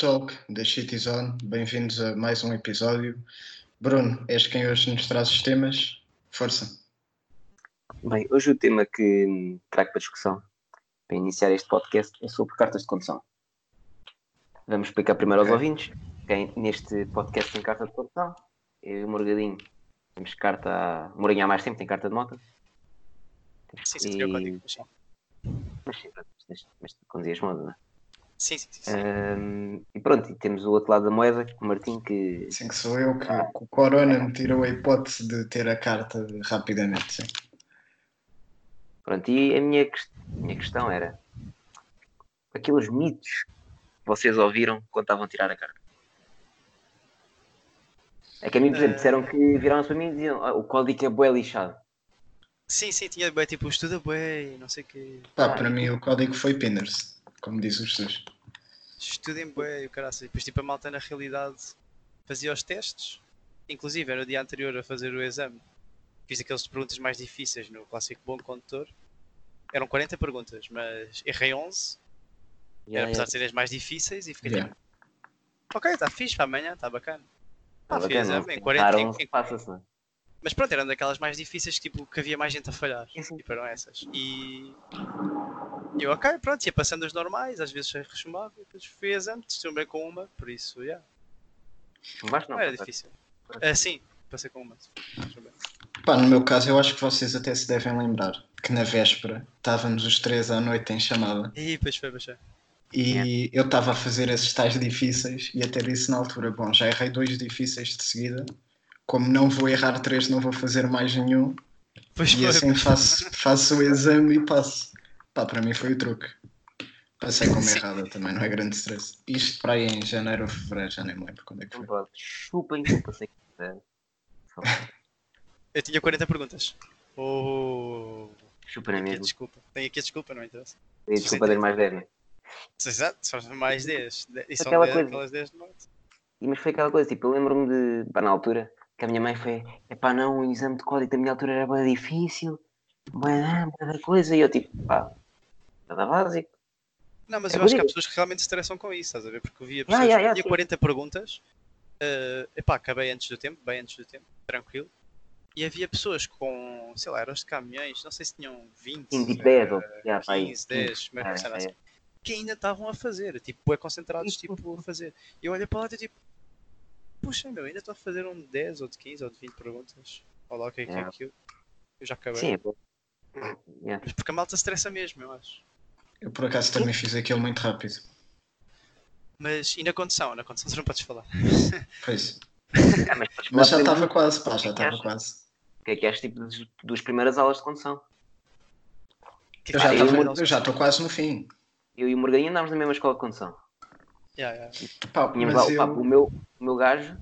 Talk da Shit is On, bem-vindos a mais um episódio. Bruno, és quem hoje nos traz os temas? Força. Bem, hoje o tema que trago para discussão, para iniciar este podcast, é sobre cartas de condução. Vamos explicar primeiro aos ouvintes. Quem neste podcast tem carta de condução? Eu e o Morgadinho temos carta. O há mais tempo tem carta de moto. Sim, sim, E- código. mas sim. Mas sim, mas, mas conduzias moto, não é? Sim, sim, sim. Ahm, e pronto, e temos o outro lado da moeda, o Martim, que Sim, que sou eu que, que o Corona me tirou a hipótese de ter a carta rapidamente. Sim. Pronto, e a minha, minha questão era aqueles mitos que vocês ouviram quando estavam a tirar a carta. É que a mim, por exemplo, disseram que viraram-se para mim e diziam "Ah, o código é bué lixado. Sim, sim, tinha bem, tipo, estuda bem, não sei o quê. Pá, para mim o código foi Pinners, como diz o Jesus. Estudem bem, o caraças. Depois, tipo, a malta na realidade fazia os testes. Inclusive, era no dia anterior a fazer o exame. Fiz aquelas perguntas mais difíceis no clássico Bom Condutor. Eram 40 perguntas, mas errei 11. Yeah, era apesar yeah. de serem as mais difíceis e fiquei Yeah. tipo, ok, está fixe para amanhã, está bacana. Tá Ah, fiz bacana, exame em se 40, errar em- 11, em-? Mas pronto, eram daquelas mais difíceis que, tipo, que havia mais gente a falhar. Sim, sim. Tipo, eram essas. E eu, ok, pronto, ia passando as normais, às vezes rechumava, e depois fui exame, estive bem com uma, por isso, yeah. Não vais, não. não era passa. difícil. Ah, sim, passei com uma. Pá, no meu caso eu acho que vocês até se devem lembrar que na véspera estávamos os três à noite em chamada E depois foi, baixar. e eu estava a fazer esses tais difíceis e até disse na altura, bom, já errei dois difíceis de seguida, como não vou errar três, não vou fazer mais nenhum, Depois E foi. assim faço, faço o exame e passo. Pá, para mim foi o truque. Passei como Sim. errada também, não é grande stress. Isto para aí em janeiro ou fevereiro, já nem me lembro quando é que Não foi. pode. Chupem que eu passei. É, Eu tinha 40 perguntas. Oh, Chupem na tenho aqui a mesma. desculpa. Tenho aqui a desculpa, não interessa. E Desculpa das mais 10, né? Exato, só mais 10. E são Aquela 10, coisa. aquelas 10 de noite. E, mas foi aquela coisa, tipo, eu lembro-me de, pá, na altura, que a minha mãe foi, epá, não, o exame de código da minha altura era bem difícil, bem, da coisa, e eu, tipo, pá, nada básico. Não, mas É eu acho que há pessoas que realmente se estressam com isso, estás a ver? Porque eu via pessoas que ya, tinha sim. 40 perguntas, eh, epá, acabei antes do tempo, bem antes do tempo, tranquilo. E havia pessoas com, sei lá, eram os de caminhões, não sei se tinham 20, Sim, tipo 10, ou, eh, já, pá, aí, 15, 10, como é que é, assim? que ainda estavam a fazer, tipo, é concentrados, tipo, a fazer. E eu olho para lá e tipo, puxa, meu, ainda estou a fazer um de 10 ou de 15 ou de 20 perguntas. Olha o que é que é aquilo. Eu já acabei. Sim, é bom. Yeah. Mas porque a malta estressa mesmo, eu acho. Eu por acaso também fiz aquilo muito rápido. Mas e na condução? Na condução você não podes falar. Pois. Ah, mas podes Mas já estava quase, pá, já que estava quase. O que é que és, tipo, das, das primeiras aulas de condução? Que é Eu já é? eu eu já estou quase no fim. Eu e o Morgadinho andámos na mesma escola de condução. Yeah, yeah. Pá, mas lá, pá, o, eu... meu, o meu gajo,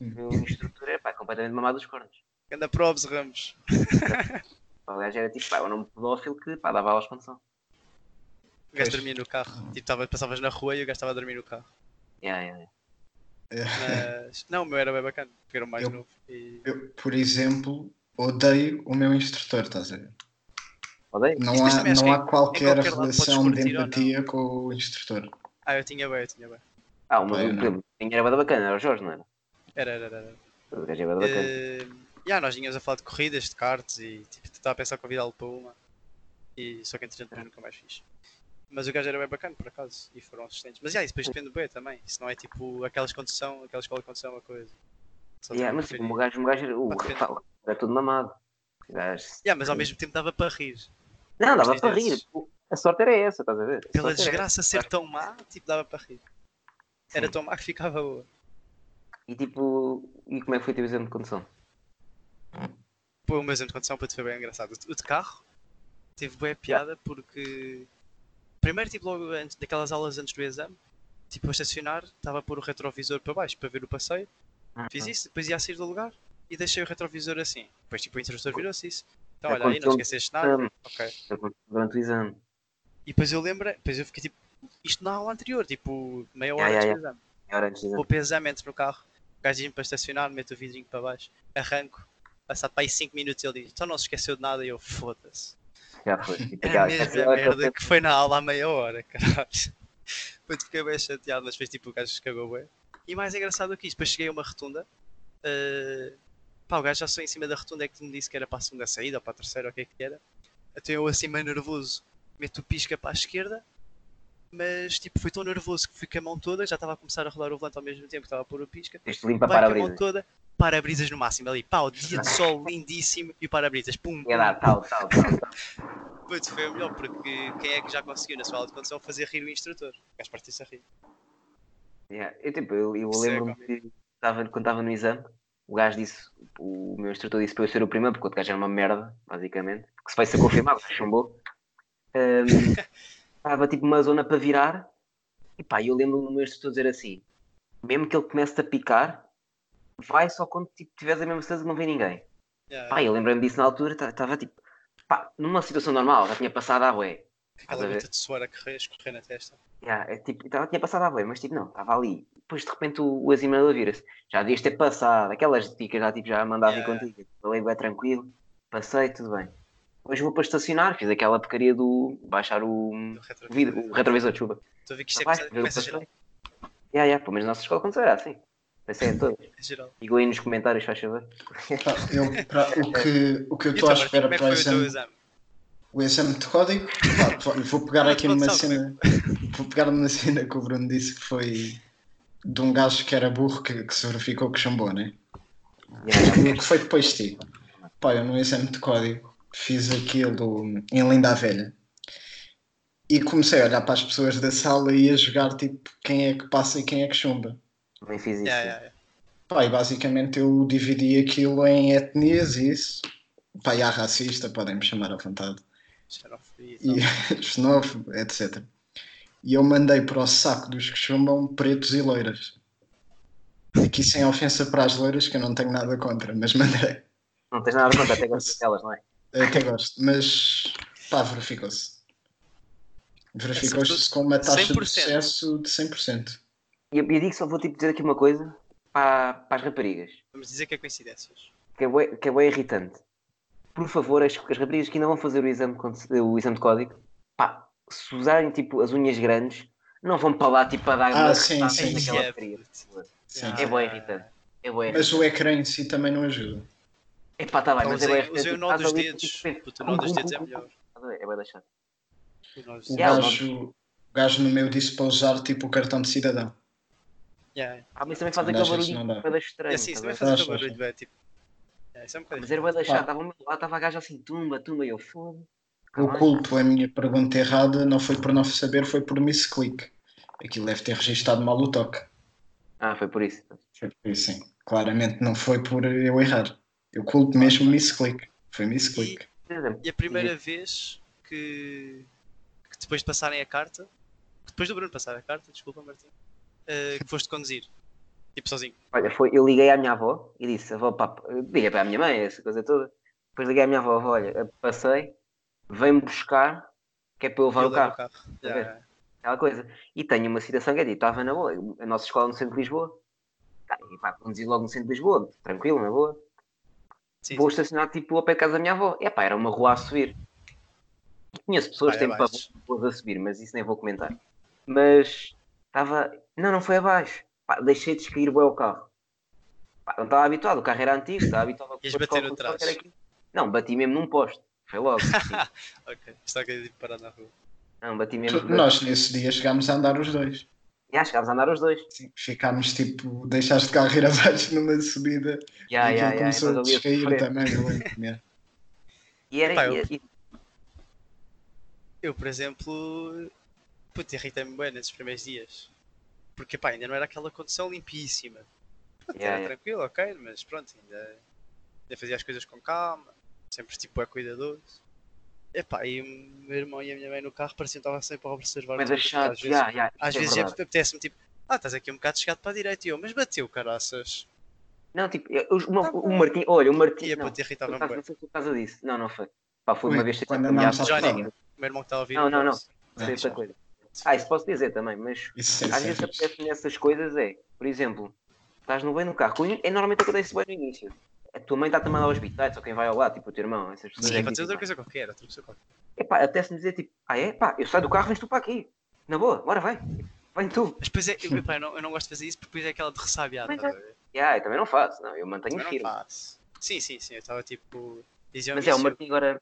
o meu instrutor, é pá, completamente mamado dos cornos. Anda probes, Ramos. O gajo era tipo, pá, um nome pedófilo que, pá, dava aulas de condução. O gajo dormia no carro. Tipo, tava, passavas na rua e o gajo estava a dormir no carro. Yeah, yeah, yeah. Mas não, o meu era bem bacana, porque era o mais Eu- novo. E... eu, por exemplo, odeio o meu instrutor, estás a ver? Odeio. Não há, não há qualquer qualquer relação de empatia com o instrutor. Ah, eu tinha bem, eu tinha bem. Ah, o por não. exemplo, quem era bada bacana, era o Jorge, não era? Era, era, era. era. O gajo era bada bacana. Eh, yeah, nós vinhamos a falar de corridas, de karts e tipo, estava a pensar convidá-lo para uma. E só que entretanto depois nunca mais fiz. Mas o gajo era bem bacana por acaso e foram assistentes. Mas yeah, isso depois depende do bem também. Isso não é tipo aquelas condução, aquela escola de condução, uma coisa. Só Yeah, mas tipo, o gajo, o gajo era, o era tudo mamado. O gajo- Yeah, mas ao mesmo tempo dava para rir. Não, dava Mas para rir. A sorte era essa, estás a ver? A Pela desgraça ser tão má, tipo, dava para rir. Era tão má que ficava boa. E tipo, e como é que foi o teu exame de condução? Pô, o meu exemplo de condução para te foi bem engraçado. O de carro teve boa piada porque primeiro tipo logo antes daquelas aulas antes do exame, tipo a estacionar, estava a pôr o retrovisor para baixo para ver o passeio. Fiz isso, depois ia a sair do lugar e deixei o retrovisor assim. Depois tipo o instrutor virou-se disse. Então olha aí, não esqueceste nada. Exame. Ok. Durante o exame. E depois eu lembro, depois eu fiquei tipo, isto na aula anterior, tipo meia hora ya, antes do exame. Hora antes do exame. Vou para o exame, entro no carro, o gajo diz-me para estacionar, meto o vidrinho para baixo, arranco, passado para aí 5 minutos ele diz, então não se esqueceu de nada e eu foda-se. Já foi. É a merda que foi na aula há meia hora, caralho. Depois fiquei bem chateado, mas fez tipo o gajo que cagou bem. E mais engraçado do que isto, depois cheguei a uma rotunda. Uh, pá, o gajo já só em cima da rotunda é que me disse que era para a segunda saída ou para a terceira ou o que é que era. Até eu assim meio nervoso, meto o pisca para a esquerda. Mas tipo, fui tão nervoso que fui com a mão toda, já estava a começar a rodar o volante ao mesmo tempo que estava a pôr o pisca. Este limpa com a mão para-brisas. toda, para-brisas no máximo ali. Pá, o dia de sol lindíssimo e o para-brisas, pum, Ia dar tal, tal, tal, tal. Putz, foi o melhor, porque quem é que já conseguiu na sua aula de condução fazer rir o instrutor? Gajo partiu-se a rir. Yeah. Eu, tipo, eu, eu é lembro-me que estava, quando estava no exame, o gajo disse, o meu instrutor disse para eu ser o primeiro, porque o outro gajo era uma merda, basicamente, que se vai ser confirmado, chumbou. Ahm, Estava tipo uma zona para virar, e pá, eu lembro-me do meu instrutor dizer assim: mesmo que ele comece a picar, vai só quando tipo, tiveres a mesma certeza que não vem ninguém. Yeah, Pá, eu lembrei-me disso na altura, estava tipo, pá, numa situação normal, já tinha passado a bué. aquela estás a ver? gota de suor a correr, a escorrer na testa. Yeah, é, tipo, tava, tinha passado a bué, mas tipo, não, estava ali. Depois de repente o, o examinador vira-se. Já devias ter passado, aquelas dicas já, tipo, já mandava Yeah. ir contigo. Falei bem tranquilo, passei, tudo bem. Depois vou para estacionar, fiz aquela porcaria do baixar o, o retrovisor. vidro, o retrovisor, desculpa. Estou a ver que isto é Vai, começa, passei. geral. Yeah, yeah, pô, mas na nossa escola aconteceu assim. Pensei em todos. É aí nos comentários, faz favor. Pá, eu, pra- o que, o que eu estou à espera como é para o exame, o exame de código, pá, vou pegar aqui numa cena, vou pegar numa cena que o Bruno disse que foi de um gajo que era burro que, que se verificou que chumbou, né? Yeah, O que foi depois de ti? Pá, eu no exame de código fiz aquilo em Linda a Velha e comecei a olhar para as pessoas da sala e a jogar tipo quem é que passa e quem é que chumba. também fiz isso. Yeah, yeah, yeah. Pá, e basicamente eu dividi aquilo em etnias e isso. Pá, e há racista, podem me chamar à vontade. Xenofobia e E tal. xenófobo, etc. E eu mandei para o saco dos que chumbam pretos e loiras. Aqui sem ofensa para as loiras, que eu não tenho nada contra, mas mandei. Não tens nada a contar, até gosto delas, não é? Até gosto, mas pá, verificou-se. Verificou-se com uma taxa de 100%. sucesso de 100%. E eu, eu digo só, vou tipo dizer aqui uma coisa para, para as raparigas. Vamos dizer que é coincidências. que é bué, que é bué irritante. Por favor, as, as raparigas que ainda vão fazer o exame, de o exame de código, pá, se usarem tipo as unhas grandes, não vão para lá tipo a dar Ah, sim, sim, naquela sim. porcaria. Sim. É bué irritante. É bué Mas irritante. o ecrã em si também não ajuda. Epá, tá bem, Então mas é bué usei, usei o nó dos dedos. tipo, Puta, o nó dos dedos é melhor. A ver? É bué deixar. O O gajo, o gajo no meu disse para usar tipo o cartão de cidadão. Yeah. Ah, mas também faz aquele barulho não da estranho. É assim, isso estás também faz aquele barulho, é tipo. Isso é um bocadinho. Mas era bué deixar, Pá. estava ao meu lado, estava a gaja assim, tumba, tumba, e eu foda. Eu culpo a minha pergunta errada, não foi por não saber, foi por misclick. Aquilo deve ter registado mal o toque. Ah, foi por isso. Foi por isso, sim. Claramente não foi por eu errar. Eu culpo mesmo misclick. Foi misclick. Exemplo, E a primeira vez que, que depois de passarem a carta, depois do Bruno passar a carta, desculpa Martim, eh, que foste conduzir, tipo sozinho. Olha, foi, eu liguei à minha avó e disse, avó, pá, liguei para a minha mãe, essa coisa toda. Depois liguei à minha avó, avó, olha, passei, vem-me buscar, que é para eu levar Eu o carro, Yeah, ver? yeah. aquela coisa. E tenho uma situação que é tipo, estava na boa, a nossa escola no centro de Lisboa, tá, e pá, conduzi logo no centro de Lisboa, tranquilo, na boa. Sim, Vou sim. estacionar tipo ao pé de casa da minha avó. É pá, era uma rua a subir. Conheço pessoas que têm pavor a subir, mas isso nem vou comentar. Mas estava. Não, não foi abaixo. Pá, deixei de descair bem o carro. Pá, não estava habituado, o carro era antigo, estava habituado a a bater no trás. Não, bati mesmo num poste. Foi logo. Ok, está aqui tipo parado na rua. Não, bati mesmo. Tu- Nós nesse dia chegámos a andar os dois. Já chegámos a andar os dois. Sim, ficámos tipo, deixaste o carro ir abaixo numa subida Já, e já. começou ali a descair também. eu lembro, yeah. E era. E- eu- Eu, por exemplo, puto, irritei-me bem nesses primeiros dias. Porque pá, ainda não era aquela condição limpíssima. Pronto, Yeah, era yeah. tranquilo, ok, mas pronto, ainda, ainda fazia as coisas com calma, sempre tipo é cuidadoso. Epá, e o meu irmão e a minha mãe no carro pareciam que estavam sempre a observar Mas é chato, às vezes, já, já. às é vezes verdade. apetece-me tipo, ah, estás aqui um bocado chegado para a direita e eu, mas bateu caraças. Não, tipo, eu- uma- Ah, o Martim, olha, o Martim. E a Não, puta por irritava-me acaso, bem. não foi por causa disso. Não, não foi. Pá, foi Foi uma vez que à Johnny. O meu irmão que está a ouvir. Não, não, não. Sei outra já. coisa. Ah, isso posso dizer também, mas Isso é às vezes apetece nessas coisas é, por exemplo, estás no bem no carro, é normalmente acontece bem no início. A tua mãe está-te a mandar aos hospitais, ou quem vai ao lado, tipo o teu irmão, essas pessoas. Sim, é pode ser outra dizem, coisa qualquer, outra coisa qualquer. Epá, apetece-me dizer tipo, ah é? Pá, eu saio do carro, vens tu para aqui. Na boa, bora, vai. Vem tu. Mas depois é, eu, epá, eu, não, eu não gosto de fazer isso porque depois é aquela de ressabiar, Mas é. Yeah, eu também não faço, não, eu mantenho Também não firme. faço. Sim, sim, sim, eu estava tipo. Dizia Mas é, o Martim agora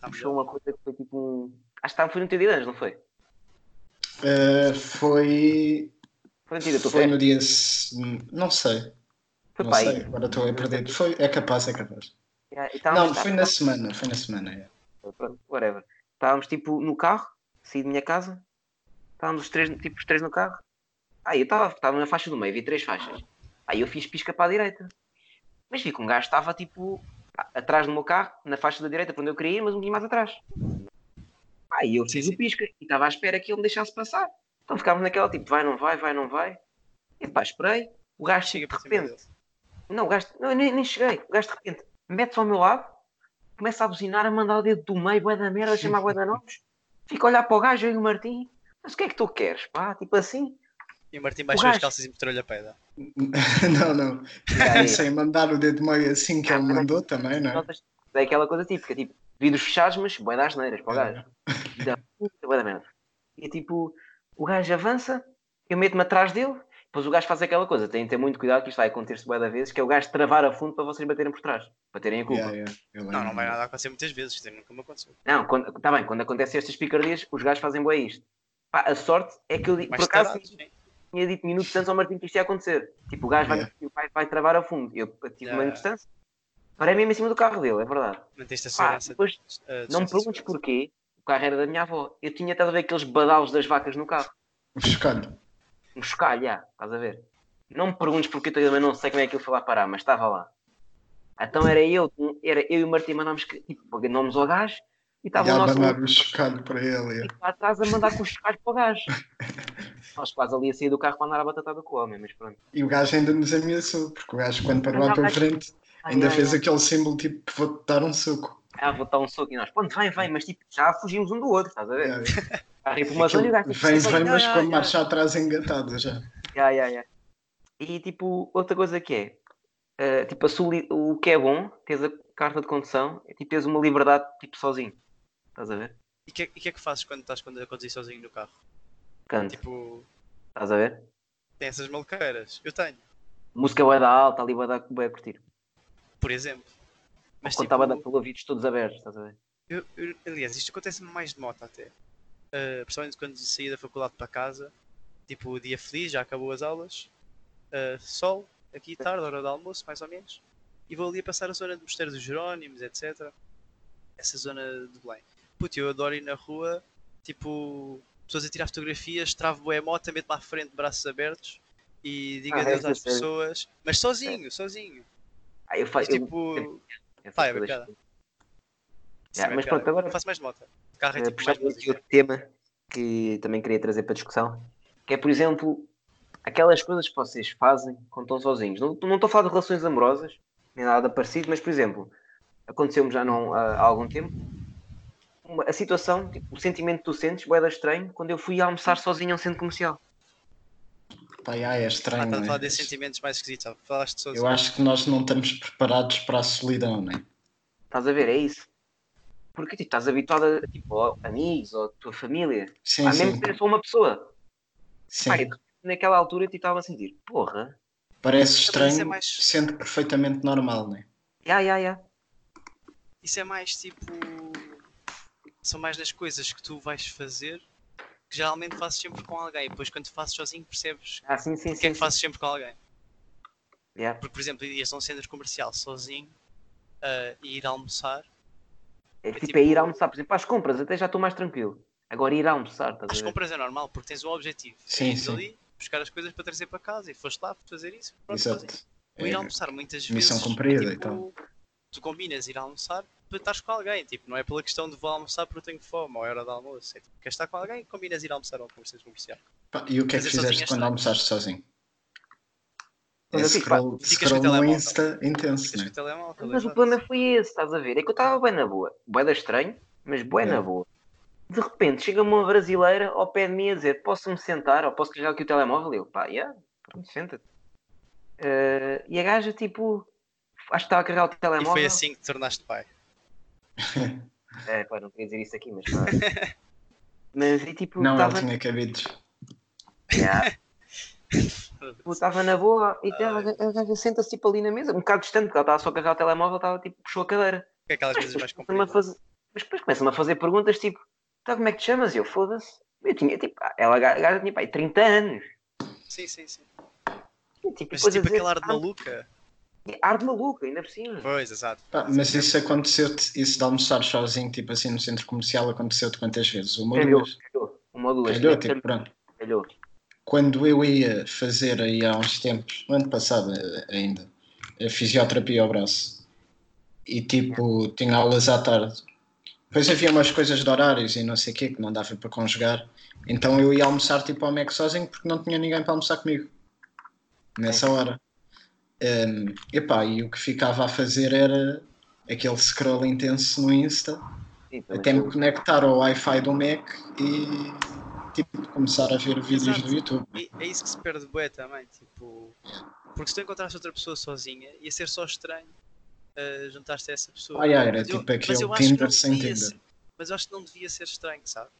tá puxou uma coisa que foi tipo um. Acho que estava, foi no teu dia de anos, não foi? Uh, foi. Foi no dia Foi no dia. se- Não sei. Foi Não para sei, aí. agora estou a perder. Foi, é capaz, é capaz. Yeah, Não, foi na semana, foi na semana. Pronto, whatever. Estávamos tipo no carro, saí da minha casa, estávamos os três, tipo, os três no carro. Aí eu estava estava na faixa do meio, vi três faixas. Aí eu fiz pisca para a direita. Mas vi que um gajo estava tipo atrás do meu carro, na faixa da direita, para onde eu queria ir, mas um bocadinho mais atrás. Aí eu fiz o pisca e estava à espera que ele me deixasse passar. Então ficávamos naquela tipo, vai, não vai, vai, não vai. E pá, esperei. O gajo Chega de repente dele. Não, o gajo, não, eu nem, nem cheguei. O gajo de repente mete-se ao meu lado, começa a buzinar, a mandar o dedo do meio, bué da merda, a chamar bué da nomes. Fica a olhar para o gajo, eu e o Martim. Mas o que é que tu queres, pá? Tipo assim. E o Martim baixou as gajo- calças e mostrou-lhe a pedra. não, não. Sem mandar o dedo meio assim que ele mandou também, não é? É aquela coisa típica, tipo, vidros fechados, mas bué das neiras para o gajo. E dá puta, bué da merda. E tipo, o gajo avança, eu meto-me atrás dele, depois o gajo faz aquela coisa, tem que ter muito cuidado que isto vai acontecer-se bué da vezes, que é o gajo travar a fundo para vocês baterem por trás, para terem a culpa. Yeah, yeah, Não, não vai nada acontecer muitas vezes, isto nunca me aconteceu. Não, quando, tá bem, quando acontecem estas picardias, os gajos fazem bué isto. Pá, a sorte é que eu di- Mais por acaso sim. tinha dito minutos antes ao Martim que isto ia acontecer. Tipo, o gajo vai, Yeah. vai, vai travar a fundo. Eu tive Yeah, uma distância. Parei mesmo em cima do carro dele, é verdade. Manteste a segurança. depois, não me perguntes porquê, o carro era da minha avó. Eu tinha estado a ver aqueles badalos das vacas no carro. O chocalho. Um chocalho, já, estás a ver? Não me perguntes porque eu também não sei como é que ele foi lá parar, mas estava lá. Então era eu, era eu e o Martim mandámos tipo, nomes ao gajo e estava o nosso abanar o chocalho para ele. e lá atrás a mandar com os chocalhos para o gajo. Nós quase ali a sair do carro para andar a batatada com o homem, mas pronto. E o gajo ainda nos ameaçou, porque o gajo, quando parou tua gajo- frente, Ai, ainda ai, fez aquele símbolo tipo: vou-te dar um soco. Ah, vou dar um soco e nós, pronto, vem, vem, mas tipo, já fugimos um do outro, estás a ver? Yeah, yeah. A rir por uma zona e o gajo Aquilo tipo, Vem, "Sim, vem, mas já, com a já." marcha atrás engatada já. Ya, ya, ya. E tipo, outra coisa que é, eh, tipo, a o que é bom, tens a carta de condução, é tipo, tens uma liberdade tipo sozinho. Estás a ver? E o que, é- e que é que fazes quando estás quando a conduzir sozinho no carro? Canto, Tipo, estás a ver? tem essas maluqueiras. Eu tenho, Música vai dar alta, ali vai dar vai a curtir. por exemplo. Mas quando tipo, estava a dar pelo ouvidos todos abertos, estás a ver? eu- eu- aliás, isto acontece-me mais de moto até. Uh, principalmente quando saí da faculdade para casa, tipo, dia feliz, já acabou as aulas, uh, sol, aqui tarde, hora de almoço, mais ou menos, e vou ali a passar a zona de Mosteiro dos Jerónimos, etc. Essa zona de Belém. Puto, eu adoro ir na rua, tipo, pessoas a tirar fotografias, travo bué a moto, meto-me à frente, braços abertos, e digo Ah, adeus é às sério? pessoas, mas sozinho, sozinho. Ah, eu Mas, faço. tipo, pá, é bacana. Ya, Sim, mas é pronto, agora faço mais de moto. Carro é Eh, tipo mais aqui outro tema que também queria trazer para discussão, que é, por exemplo, aquelas coisas que vocês fazem quando estão sozinhos. Não, não estou a falar de relações amorosas, nem nada parecido, mas, por exemplo, aconteceu-me já não, há, há algum tempo, uma- a situação, tipo, o sentimento que tu sentes, boeda estranho, quando eu fui almoçar sozinho a um centro comercial. Pá, yeah, é Ah, estranho. estás a né? falar desses sentimentos mais esquisitos. ah, Falaste. Eu acho que nós não estamos preparados para a solidão, né? Estás a ver? É isso. Porque tipo, estás habituado a tipo, a amigos ou a tua família. Sim, Há sim. mesmo que só uma pessoa. sim. Pá, naquela altura eu tipo, estava a sentir, porra, Parece Também estranho, é mais- sendo perfeitamente normal, né? ya, ya, ya. Isso é mais tipo. São mais nas coisas que tu vais fazer que geralmente fazes sempre com alguém. Depois quando fazes sozinho percebes Ah, sim, sim, o que é que fazes sempre com alguém. Ya. Porque, por exemplo, ias a um centro comercial sozinho ah, e ir almoçar. É, É tipo, tipo- é ir almoçar, por exemplo, às compras, até já estou mais tranquilo. Agora ir almoçar, estás a As ver? compras é normal porque tens um objetivo. Sim, sim. ali, buscar as coisas para trazer para casa e foste lá fazer isso. Pronto. Exato. O ir É, almoçar muitas missão vezes. cumprida é e tal. Tu combinas ir almoçar para estares com alguém. Tipo, não é pela questão de vou almoçar porque eu tenho fome ou é hora de almoço. É tipo, queres estar com alguém, combinas ir almoçar a um conversação comercial. pá, e o que é que Fazer fizeste sozinho é quando almoçaste sozinho? É eu fico, pá, scroll, scroll no telemóvel. Insta intenso, né? Mas o problema foi esse, estás a ver? É que eu estava bem na boa. Boeda estranho, mas bem É. na boa. De repente chega uma brasileira ao pé de mim a dizer: Posso-me sentar ou posso carregar aqui o telemóvel? Eu, pá, yeah, pronto, senta-te. Eh, e a gaja, tipo, acho que estava a carregar o E telemóvel. foi assim que te tornaste pai. É, pá, não queria dizer isso aqui, mas pá. Mas e tipo, Não, estava ele tinha cabides. Yeah. Estava na boa e ela, a gaja senta-se tipo ali na mesa, um bocado distante, porque ela estava só a carregar o telemóvel, estava tipo, puxou a cadeira. Que é aquelas mais compridas. fazer... Mas depois começa-me a fazer perguntas tipo, tá, como é que te chamas? E eu, foda-se. Eu tinha tipo, ah, ela a gaja tinha pai, 30 anos. Sim, sim, sim. E, tipo, Mas tipo dizer, aquele ar de "Ah, maluca. Ar de maluca, ainda por cima. Pois, exato. Pá, mas isso aconteceu-te, isso de almoçar sozinho, tipo assim, no centro comercial, aconteceu-te quantas vezes? Uma ou duas? calhou. Uma ou duas. Calhou, tipo, pronto. calhou. Quando eu ia fazer aí há uns tempos, no ano passado ainda, a fisioterapia ao braço, e tipo, tinha aulas à tarde. Depois havia umas coisas de horários e não sei o quê, que não dava para conjugar. Então eu ia almoçar tipo ao Mac sozinho porque não tinha ninguém para almoçar comigo. Nessa hora. Um, epá, e o que ficava a fazer era aquele scroll intenso no Insta, Sim, até me conectar ao Wi-Fi do Mac e tipo, começar a ver vídeos Exato. do YouTube. E é isso que se perde bué também, tipo... Porque se tu encontraste outra pessoa sozinha, ia ser só estranho uh, juntar-te a essa pessoa. Ah, yeah, era Mas eu- tipo mas aquele eu acho que Tinder não sem devia Tinder. ser- Mas eu acho que não devia ser estranho, sabes?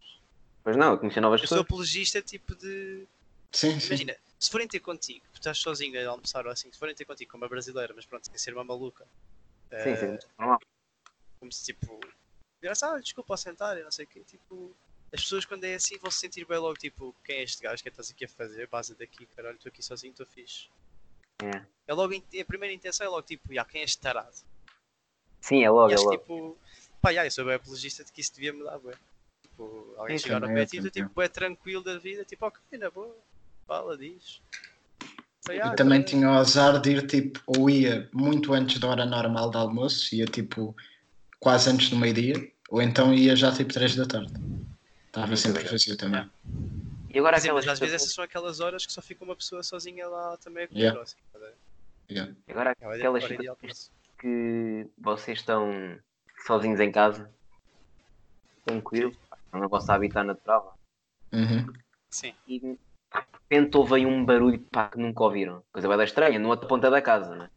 Pois não, eu conheci novas Eu sou pessoas. apologista, tipo de... Sim, sim. Imagina, se forem ter contigo, tu estás sozinho a almoçar ou assim, se forem ter contigo como uma brasileira, mas pronto, sem ser uma maluca. Sim, eh, sim, normal. como se tipo. Ah, desculpa ao sentar e não sei o quê. Tipo, as pessoas quando é assim vão se sentir bem logo, tipo, quem é este gajo? O que é que estás aqui a fazer? Base daqui, caralho, estou aqui sozinho, estou fixe. É. É logo, a primeira intenção é logo tipo, já, quem é este tarado? Sim, é logo, E é acho logo. tipo, pá, já, eu sou bem apologista de que isso devia mudar, bué. Tipo, alguém Sim, chegar ao pé tu também. tipo, é tranquilo da vida, tipo, ok, na boa, fala, diz. Já, Eu também caralho. tinha o azar de ir tipo, ou ia muito antes da hora normal de almoço, ia tipo quase antes do meio-dia, ou então ia já tipo 3 da tarde. Estava Sim, sempre também. vazio também. E agora dizer, aquelas mas às vezes essas são aquelas horas que só fica uma pessoa sozinha lá também a comer. Yeah. assim? Yeah. agora É aquelas situações que vocês estão sozinhos em casa, tranquilo, na vossa habitat natural, Uhum. Sim. e de repente houve aí um barulho pá, que nunca ouviram. Coisa bem estranha, numa outra ponta da casa, né?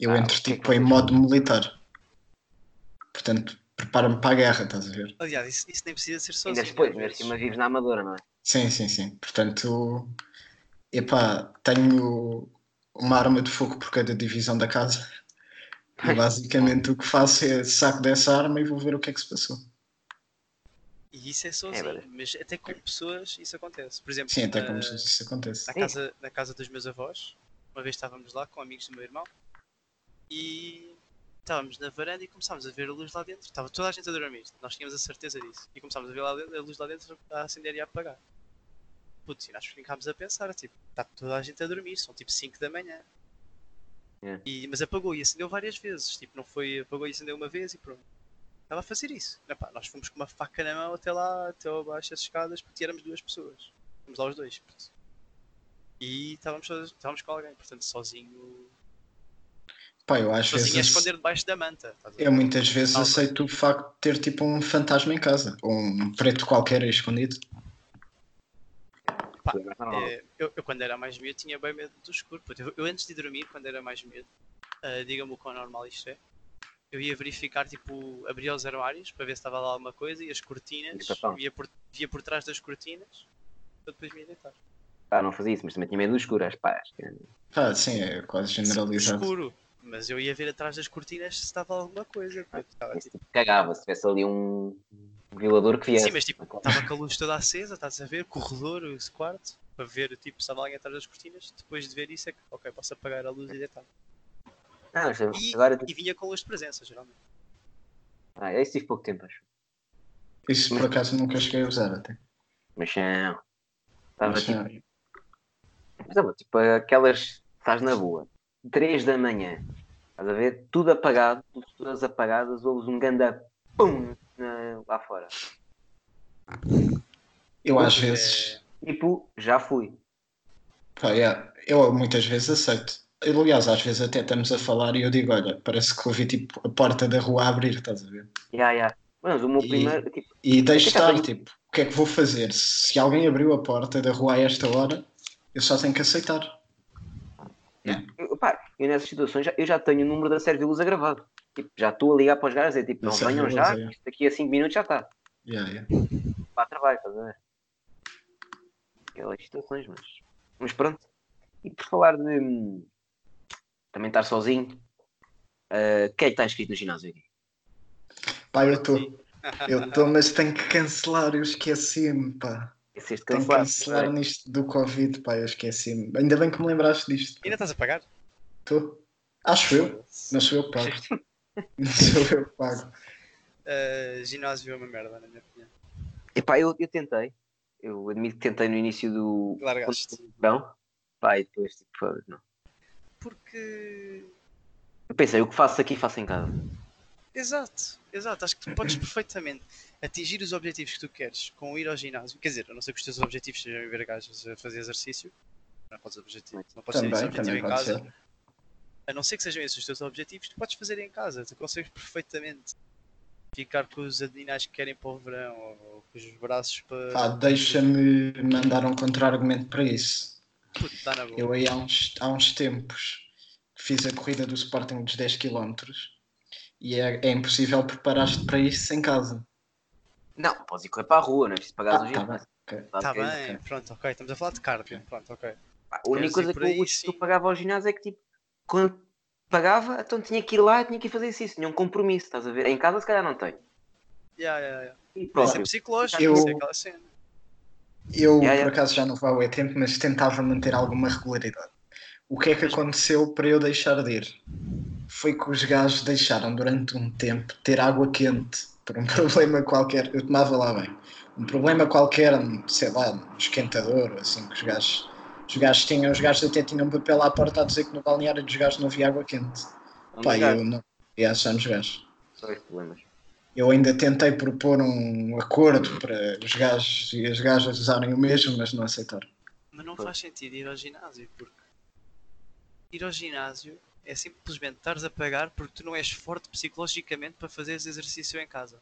Eu Ah, entro o que é tipo em modo militar. Portanto, preparo-me para a guerra, estás a ver? Aliás, isso, isso nem precisa ser Ainda sozinho. depois, por vezes. cima vives na Amadora, não é? Sim, sim, sim. Portanto, epá, tenho uma arma de fogo por cada divisão da casa. E basicamente o que faço é saco dessa arma e vou ver o que é que se passou. E isso é sozinho, verdade. mas até com pessoas isso acontece. Por exemplo, Sim, até na, como se isso acontece. na, casa, na casa dos meus avós, uma vez estávamos lá com amigos do meu irmão e estávamos na varanda e começámos a ver a luz lá dentro. Estava toda a gente a dormir, nós tínhamos a certeza disso. E começámos a ver a luz lá dentro a acender e a apagar. Putz, e nós ficámos a pensar, tipo, está toda a gente a dormir, são tipo 5 da manhã. É. E, mas apagou e acendeu várias vezes, tipo, não foi apagou e acendeu uma vez e pronto. Estava a fazer isso. Epá, nós fomos com uma faca na mão até lá, até abaixo das escadas, porque éramos duas pessoas. Fomos lá os dois. puto. E estávamos, estávamos com alguém, portanto, sozinho. Pá, eu às Sozinho a vezes. esconder debaixo da manta. Eu muitas vezes Calma. aceito o facto de ter tipo um fantasma em casa. Ou um preto qualquer escondido. Pá. É, eu, eu, quando era mais miúdo, tinha bem medo do escuro. Eu, eu antes de dormir, quando era mais miúdo, ah, diga-me o quão normal isto é. Eu ia verificar, tipo, abria os armários para ver se estava lá alguma coisa e as cortinas, via por, via por trás das cortinas, para depois me ia deitar. Ah, não fazia isso, mas também tinha medo do escuro, as pás. Pá, sim, é quase generalizado. Escuro. Mas eu ia ver atrás das cortinas se estava alguma coisa. Estava, tipo, Tipo, cagava se tivesse ali um violador que viesse. Sim, mas tipo, estava com a luz toda acesa, estás a ver? Corredor, esse quarto, para ver tipo, se estava alguém atrás das cortinas. Depois de ver isso é que, ok, posso apagar a luz e deitar. Ah, mas E, agora. e vinha com luz de presença, geralmente. Ah, esse tive pouco tempo, acho. Isso por acaso nunca cheguei a usar até. Mas não. Estava Mas, tipo. ah, Estava tipo aquelas. Estás na boa. 3 da manhã. Estás a ver? Tudo apagado, tudo- todas apagadas, ouves um ganda pum na- lá fora. eu às É, vezes. Tipo, já fui. Pá, yeah, eu muitas vezes aceito. Aliás, às vezes até estamos a falar e eu digo: olha, parece que ouvi tipo a porta da rua a abrir, estás a ver? Ya, ya. Mas o meu E- primeiro. Tipo, E deixo Fica estar, tipo, o que é que vou fazer? Se alguém abriu a porta da rua a esta hora, eu só tenho que aceitar. Eu, pá, eu nessas situações já, eu já tenho o número da Servilusa gravado. Tipo, já estou a ligar para os gajos e tipo, não venham já, é. daqui a 5 minutos já está. Yeah, yeah. para trabalho, estás a ver? Aquelas situações, mas. Mas pronto. E por falar de hum, também estar sozinho, uh, o que é que está inscrito no ginásio aqui? Pá, eu estou. Eu estou, mas tenho que cancelar, eu esqueci-me, pá. Esqueceste de Tenho que cancelar. é? nisto do Covid, pá, eu esqueci-me. Ainda bem que me lembraste disto. Ainda estás a pagar? Estou. Acho eu. Não sou eu que pago. Não sou eu que pago. Uh, ginásio é uma merda, na minha opinião. Epá, eu, eu tentei. Eu admito que tentei no início do. Largaste. verão. Pá, e depois tipo, não. Porque. Eu pensei, o que faço aqui faço em casa. Exato, exato. Acho que tu podes perfeitamente atingir os objetivos que tu queres com ir ao ginásio. Quer dizer, a não ser que os teus objetivos sejam ver gajos a fazer exercício. Não podes, objetivo, não podes ter esse Também, objetivo também em casa. ser. A não ser que sejam esses os teus objetivos, tu podes fazer em casa. Tu consegues perfeitamente ficar com os abdominais que querem para o verão ou com os braços para. Pá, deixa-me mandar um contra-argumento para isso. Puto, dá na boa. Eu aí há uns, há uns tempos fiz a corrida do Sporting dos 10 km e é, é impossível preparar-te para isso em casa. Não, podes ir correr para a rua, não é preciso pagar Ah, o tá ginásio. bem. ok. Está Ok, bem, pronto, ok. Estamos a falar de cardio. Pronto, ok. A única coisa que aí, eu pagava ao ginásio é que tipo, quando pagava, então tinha que ir lá e tinha que fazer isso. Tinha um compromisso, estás a ver? Em casa se calhar não tenho. Yeah, yeah, yeah. E Isso é psicológico, Eu- isso é aquela cena. Eu, Yeah, yeah. por acaso, já não vou há muito tempo, mas tentava manter alguma regularidade. O que é que aconteceu para eu deixar de ir? Foi que os gajos deixaram durante um tempo ter água quente por um problema qualquer. Eu tomava lá bem. Um problema qualquer, sei lá, um esquentador, assim, que os gajos, os gajos tinham. Os gajos até tinham um papel à porta a dizer que no balneário dos gajos não havia água quente. Não Pá, eu não. E só nos gajos. só problemas. Eu ainda tentei propor um acordo para os gajos e as gajas usarem o mesmo, mas não aceitaram. Mas não faz sentido ir ao ginásio, porque ir ao ginásio é simplesmente estares a pagar porque tu não és forte psicologicamente para fazeres exercício em casa.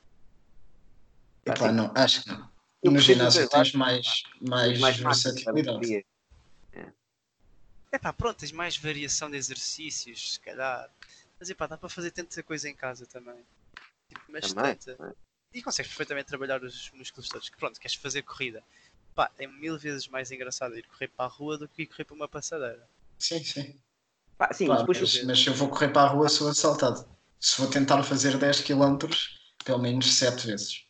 Epá, não, acho que não. Eu no ginásio tens mais, mais, mais versatilidade. É pá, pronto, tens mais variação de exercícios, se calhar. Mas epá, dá para fazer tanta coisa em casa também. Tipo, mas Também. tanta. E consegues perfeitamente trabalhar os músculos todos. Que pronto, queres fazer corrida. Pá, é mil vezes mais engraçado ir correr para a rua do que ir correr para uma passadeira. Sim, sim. Pá, sim, Pá, mas mas, mas se eu vou correr para a rua, sou assaltado. Se vou tentar fazer 10 km, pelo menos 7 vezes.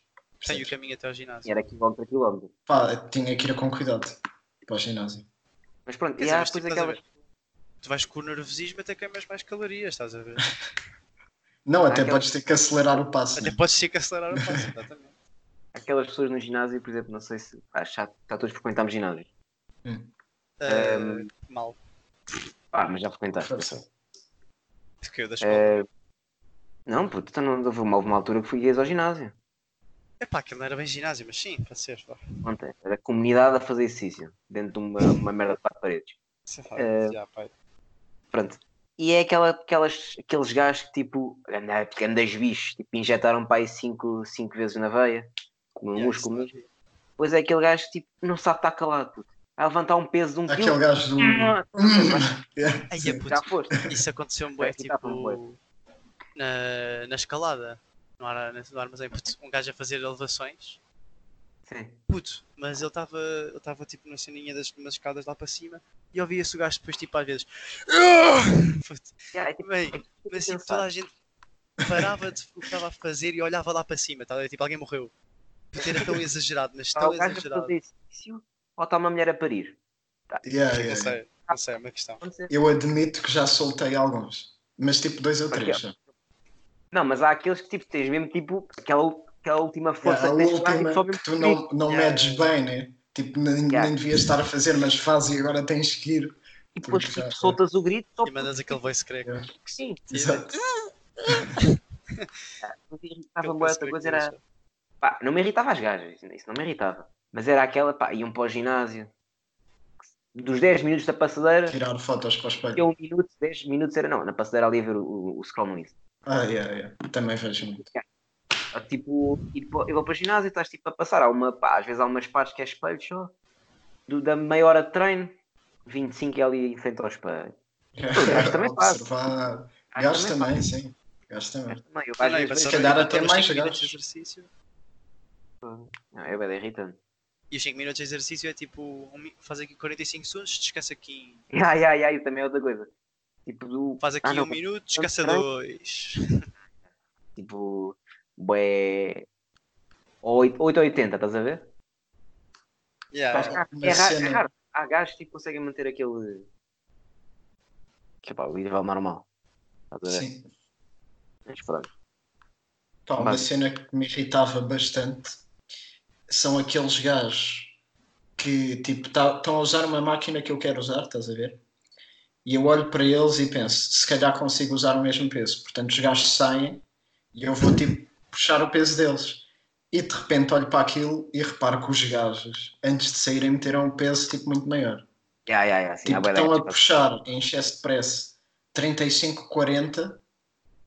Tem o caminho até ao ginásio. era quilómetro a quilómetro. Pá, tinha que ir com cuidado para o ginásio. Mas pronto, Quer e dizer, há depois tipo, estás a aquelas. ver? Tu vais com o nervosismo até queimas mais calorias, estás a ver? Não, até aquela- podes ter que acelerar o passo. Até né? podes ter que acelerar o passo, exatamente. Aquelas pessoas no ginásio, por exemplo, não sei se. Ah, já está todos frequentamos ginásio. Ah, mal. Ah, mas já frequentaste. Força. Porque eu da escola. Eh, Não, puto, então não houve uma, houve uma altura que fui gays ao ginásio. Epá, aquilo não era bem ginásio, mas sim, pode ser. Vá. Ontem, era a comunidade a fazer exercício, dentro de uma, uma merda de quatro paredes. Isso é Eh, já, pai. Pronto. E é aquela, aquelas, aqueles gajos que tipo, anda- andas bichos, tipo, injetaram para aí 5 cinco vezes na veia, no Yeah, músculo isso mesmo. Pois é aquele gajo que tipo, não sabe estar calado, puto. A levantar um peso de um Aquele quilo. gajo do. Ah, Yeah, Ai, sim. é puto, Já foste. Isso aconteceu-me bué, tipo, na, na escalada, no, ar, no armazém, puto, um gajo a fazer elevações, Sim. puto, mas ele estava ele estava tipo na ceninha das umas escadas lá para cima e ouvia-se o gajo depois tipo às vezes Puto, Yeah, é tipo, bem, é tipo, mas tipo, toda a gente parava de o que estava a fazer e olhava lá para cima, tá? tipo alguém morreu porque era tão exagerado, mas Está tão exagerado ou está uma mulher a parir? Yeah, não yeah, yeah. sei, não sei, é uma questão. Eu admito que já soltei alguns. Mas tipo dois ou três. Já. Não, mas há aqueles que tipo, tens mesmo tipo aquela, aquela última força Yeah, a que tens última tipo, só que tu não, não Yeah, medes yeah. bem, né? Tipo, nem, Yeah. nem devias estar a fazer, mas fazes e agora tens que ir. E depois já- tipo, soltas o grito só e mandas aquele voice crack Yeah. sim. Exato. Irritava Aquele bué, voice outra coisa era. Pá, não me irritava as gajas, isso não me irritava. Mas era aquela, pá, iam para o ginásio. Dos 10 minutos da passadeira, Tirar fotos para o que espelho. um minuto, 10 minutos era não. Na passadeira ali a ver o, o, o scroll no Insta. Ah, yeah, yeah. Também vejo muito. Ah, Tipo, ir para, eu vou para o ginásio e estás tipo a passar. Há uma, pá, às vezes há umas partes que é espelho só. Do, da meia hora de treino, 25 é ali em frente ao espelho. gajo também faz. Gajos também também, sim. Gajos também. faz. Também, eu, às não, vezes pensava- Se calhar até mais gajos. exercício Não, é bem irritante. E os 5 minutos de exercício é tipo, um faz aqui 45 segundos, descansa aqui. Ai, ai, ai, também é outra coisa. Tipo, do. Faz aqui Ah, não, um minuto, descansa estranho. dois. Tipo, bué. 8 ou 80, estás a ver? Yeah, que há- uma é, raro, é raro. Há gajos que conseguem manter aquele. Que pá, o nível normal. Estás a ver? Sim. Mas pronto. Pá, uma Mas- cena que me irritava bastante são aqueles gajos que tipo estão a usar uma máquina que eu quero usar, estás a ver? E eu olho para eles e penso, se calhar consigo usar o mesmo peso. Portanto, os gajos saem e eu vou tipo puxar o peso deles. E de repente olho para aquilo e reparo que os gajos, antes de saírem, meteram um peso tipo muito maior. Ya, ya, ya, sim, Tipo, de estão a gajos, puxar em excesso de press 35, 40.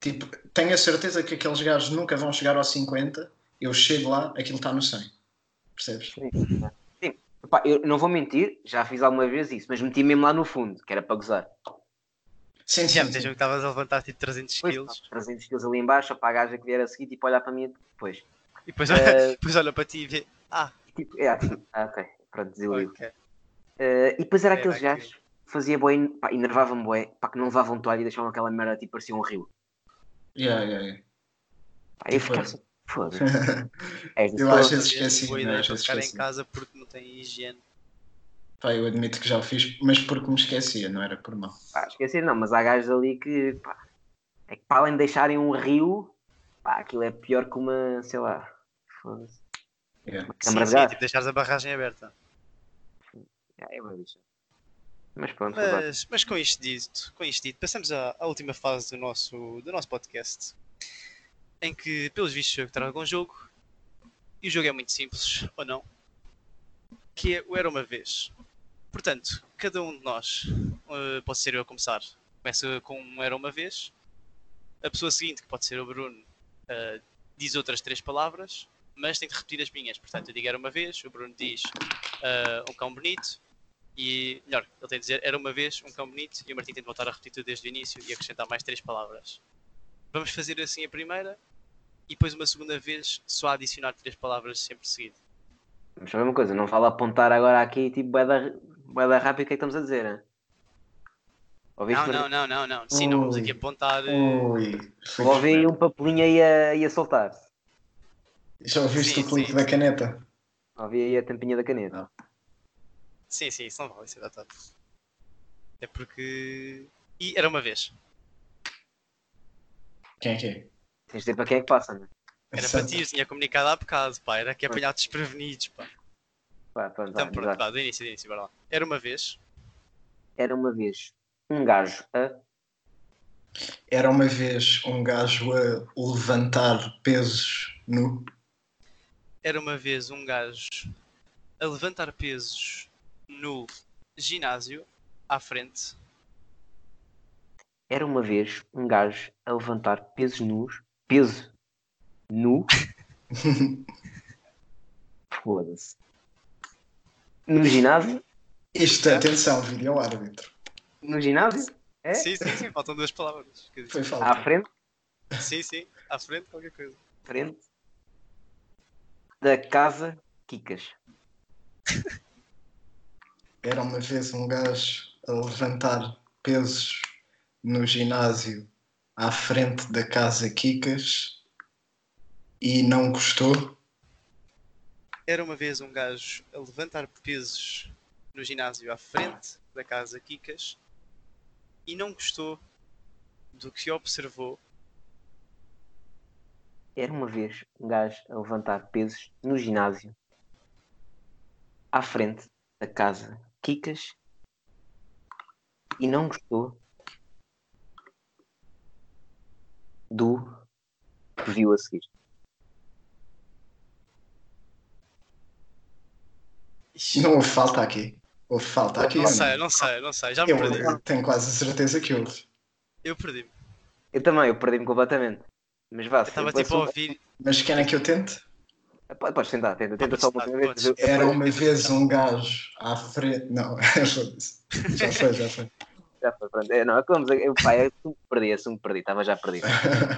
Tipo, tenho a certeza que aqueles gajos nunca vão chegar aos 50. Eu chego lá, aquilo está no 100. Percebes? Sim. Pá, eu não vou mentir, já fiz alguma vez isso, mas meti mesmo lá no fundo, que era para gozar. Sim, Já sim. me sim. que estavas a levantar tipo 300 Pois, quilos pá, 300 quilos ali em baixo, para a gaja que vier a seguir, tipo, olhar para mim depois. e depois, Eh, depois olha para ti e vê. Ah, Tipo, é, ah, ok, pronto, desiludido. ok. Eh, e depois era Era aqueles gajos que fazia bem, pá, enervavam-me bué, pá, que não levavam toalha e deixavam aquela merda, tipo, parecia um rio. Yeah, yeah, yeah. Pá, eu Tipo, ficava Eu às vezes esqueci, Boa ideia para vezes ficar em esqueci. casa porque não tem higiene. Pá, eu admito que já o fiz, mas porque me esquecia, não era por mal. Pá, esquecer não, mas há gajos ali que, pá, é que para além de deixarem um rio, pá, aquilo é pior que uma, sei lá, foda-se. Yeah. Uma Sim, de sim, tipo deixares a barragem aberta. É, é bué lixo. Mas pronto. Mas, mas com isto dito, com isto dito, passamos à, à última fase do nosso, do nosso podcast. Em que, pelos vistos, eu trago um jogo. E o jogo é muito simples, ou não? Que é o Era Uma Vez. Portanto, cada um de nós, eh, pode ser eu a começar, começa com um Era Uma Vez. A pessoa seguinte, que pode ser o Bruno, eh, diz outras três palavras, mas tem que repetir as minhas. Portanto, eu digo Era Uma Vez, o Bruno diz eh, um cão bonito, e melhor, ele tem de dizer era uma vez um cão bonito e o Martim tem de voltar a repetir tudo desde o início e acrescentar mais três palavras. Vamos fazer assim a primeira e depois uma segunda vez só adicionar três palavras sempre seguido. Mas sabe uma coisa, não vale apontar agora aqui, tipo, bué da, bué da rápido o que é que estamos a dizer? Ouviste? Não, não, não, não, não. Sim, não vamos aqui apontar. eh, Ui, Ouvi um papelinho aí a, a soltar. Já ouviste Sim, o clique da caneta? Ouvi aí a tampinha da caneta. Sim, sim, isso não vale, isso é datado. É porque. E era uma vez. Quem é que é? Tens de dizer para quem é que passa, né? Era Essa- para ti, eu tinha comunicado há bocado, pá. Era que apanhar desprevenidos, pá. Pá, pronto, Então vai, pronto, exato. vá, do início, do início, bora lá. Era uma vez. Era uma vez um gajo a Era uma vez um gajo a levantar pesos nu. Era uma vez um gajo a levantar pesos no ginásio à frente. Era uma vez um gajo a levantar pesos nus. Peso nu. Foda-se. No ginásio? Isto, atenção, vídeo árbitro. No ginásio? É? Sim, sim, sim, faltam duas palavras. Foi falta. À frente? Sim, sim, à frente qualquer coisa. Frente. Da casa Kikas. Era uma vez um gajo a levantar pesos no ginásio à frente da casa Kikas e não gostou. Era uma vez um gajo a levantar pesos no ginásio à frente da casa Kikas e não gostou do que observou. Era uma vez um gajo a levantar pesos no ginásio à frente da casa Kikas e não gostou do que viu a seguir. Não houve falta aqui. Houve falta aqui. não sei, não sei, não sei, já me Eu, perdi. eu tenho quase a certeza que houve. Eu perdi-me. Eu também, eu perdi-me completamente. Mas vá, estava tipo a ouvir. Mas querem que eu tente? Pode- Podes tentar, tenta, tenta só uma Podes última tentar, vez. Era uma vez um gajo à frente. Não, já foi, já foi. Já foi, pronto. É, não, é vamos, eu, pá, eu que perdi, assumo que perdi, estava já perdido.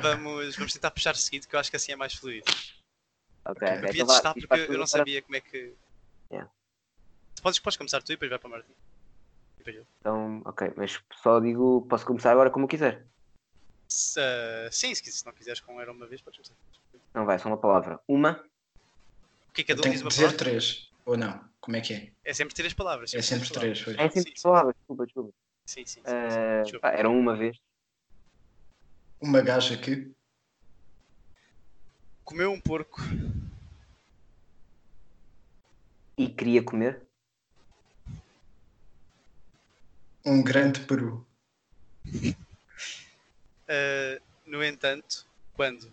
Vamos, vamos tentar puxar seguido que eu acho que assim é mais fluido. Ok, Ok. ok. Eu devia Então vá, testar porque para eu não sabia como é que. Yeah. Podes, podes começar tu e depois vai para o Martim. E depois eu. Então, ok, mas só digo, posso começar agora como quiser. Se, ah, sim, se, se não quiseres com era uma vez, podes começar. Não vai, só uma palavra. Uma, O que é que cada Eu um tenho diz que uma dizer palavra? três, ou não? Como é que é? É sempre três palavras. É sempre três, pois. é sempre Sim, sim. palavras, desculpa, desculpa. Sim, sim. sim, sim. Desculpa. pá, eram uma vez. Uma gaja que Comeu um porco. E queria comer. um grande peru. ah, no entanto, quando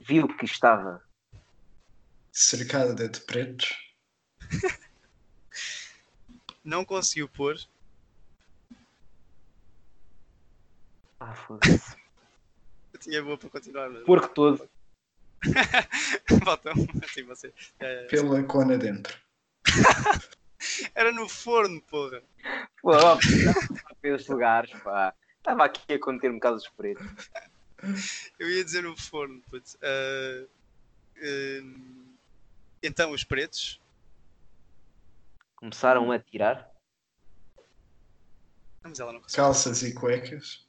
Viu que estava cercada de pretos, não conseguiu pôr, Ah, foda-se. eu tinha boa para continuar. Mas... Porco todo. Volta, assim você. Eh, pela cona dentro. Era no forno, porra. Pô, ó, esses lugares, pá. Estava aqui a conter um bocado os pretos. Eu ia dizer no forno, putz. Ah, hum, então, os pretos. Começaram a tirar. Ah, mas ela não conseguiu. Calças e cuecas.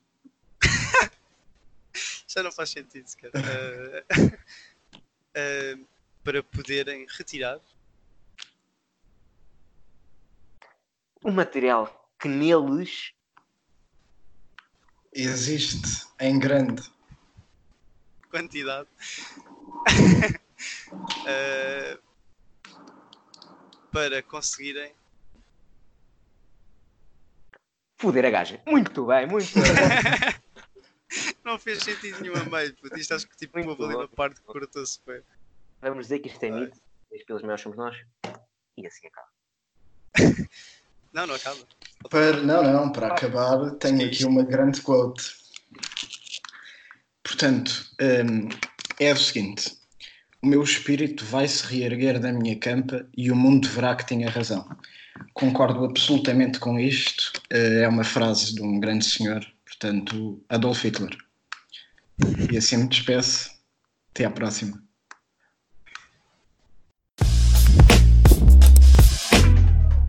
Já não faz sentido sequer. Ah, ah, para poderem retirar O material que neles Existe em grande. quantidade ah, para conseguirem foder a gaja. Muito bem, muito bem. não fez sentido nenhum a meio puto. isto acho que tipo Muito uma parte que cortou-se bem Vamos dizer que isto é mito. Os pelos maiores somos nós. E assim acaba. não, não acaba Para, não, não, para acabar, tenho aqui uma grande quote. Portanto, hum, é o seguinte: o meu espírito vai se reerguer da minha campa e o mundo verá que tinha razão. Concordo absolutamente com isto. eh, É uma frase de um grande senhor, portanto, Adolf Hitler. E assim me despeço. Até à próxima.